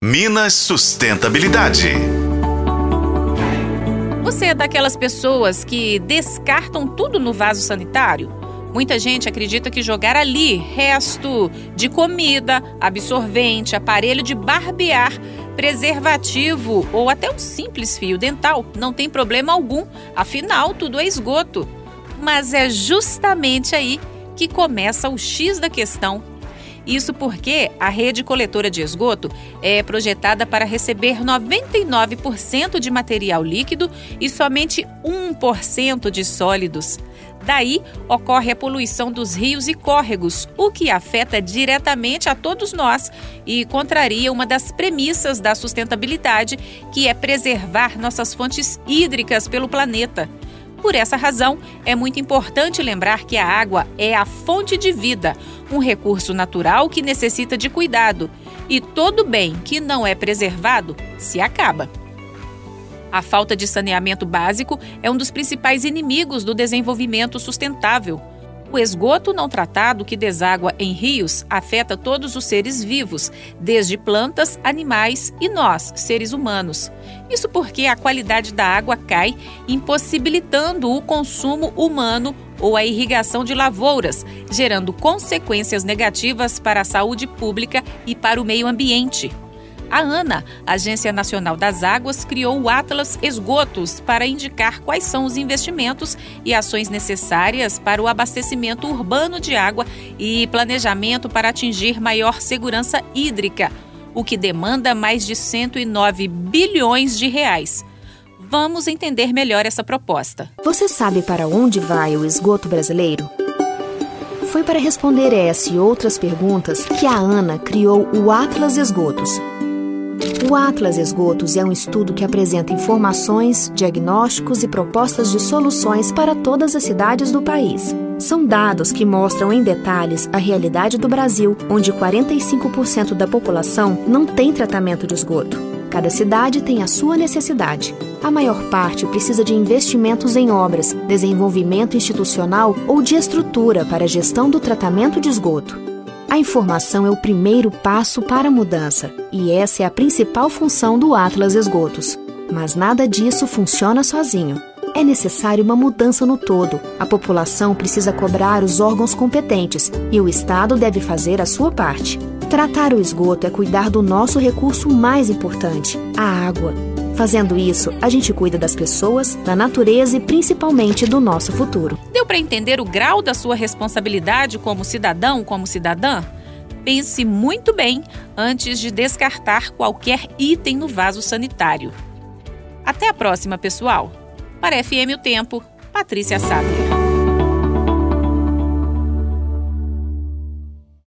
Minas Sustentabilidade. Você é daquelas pessoas que descartam tudo no vaso sanitário? Muita gente acredita que jogar ali resto de comida, absorvente, aparelho de barbear, preservativo ou até um simples fio dental não tem problema algum, afinal, tudo é esgoto. Mas é justamente aí que começa o X da questão isso porque a rede coletora de esgoto é projetada para receber 99% de material líquido e somente 1% de sólidos. Daí ocorre a poluição dos rios e córregos, o que afeta diretamente a todos nós e contraria uma das premissas da sustentabilidade, que é preservar nossas fontes hídricas pelo planeta. Por essa razão, é muito importante lembrar que a água é a fonte de vida, um recurso natural que necessita de cuidado, e todo bem que não é preservado se acaba. A falta de saneamento básico é um dos principais inimigos do desenvolvimento sustentável. O esgoto não tratado que deságua em rios afeta todos os seres vivos, desde plantas, animais e nós, seres humanos. Isso porque a qualidade da água cai, impossibilitando o consumo humano ou a irrigação de lavouras, gerando consequências negativas para a saúde pública e para o meio ambiente. A ANA, Agência Nacional das Águas, criou o Atlas Esgotos para indicar quais são os investimentos e ações necessárias para o abastecimento urbano de água e planejamento para atingir maior segurança hídrica, o que demanda mais de 109 bilhões de reais. Vamos entender melhor essa proposta. Você sabe para onde vai o esgoto brasileiro? Foi para responder essa e outras perguntas que a ANA criou o Atlas Esgotos o Atlas Esgotos é um estudo que apresenta informações, diagnósticos e propostas de soluções para todas as cidades do país. São dados que mostram em detalhes a realidade do Brasil, onde 45% da população não tem tratamento de esgoto. Cada cidade tem a sua necessidade. A maior parte precisa de investimentos em obras, desenvolvimento institucional ou de estrutura para a gestão do tratamento de esgoto. A informação é o primeiro passo para a mudança, e essa é a principal função do Atlas Esgotos. Mas nada disso funciona sozinho. É necessário uma mudança no todo. A população precisa cobrar os órgãos competentes e o Estado deve fazer a sua parte. Tratar o esgoto é cuidar do nosso recurso mais importante, a água. Fazendo isso, a gente cuida das pessoas, da natureza e principalmente do nosso futuro. Deu para entender o grau da sua responsabilidade como cidadão, como cidadã? Pense muito bem antes de descartar qualquer item no vaso sanitário. Até a próxima, pessoal. Para FM O Tempo, Patrícia Sábio.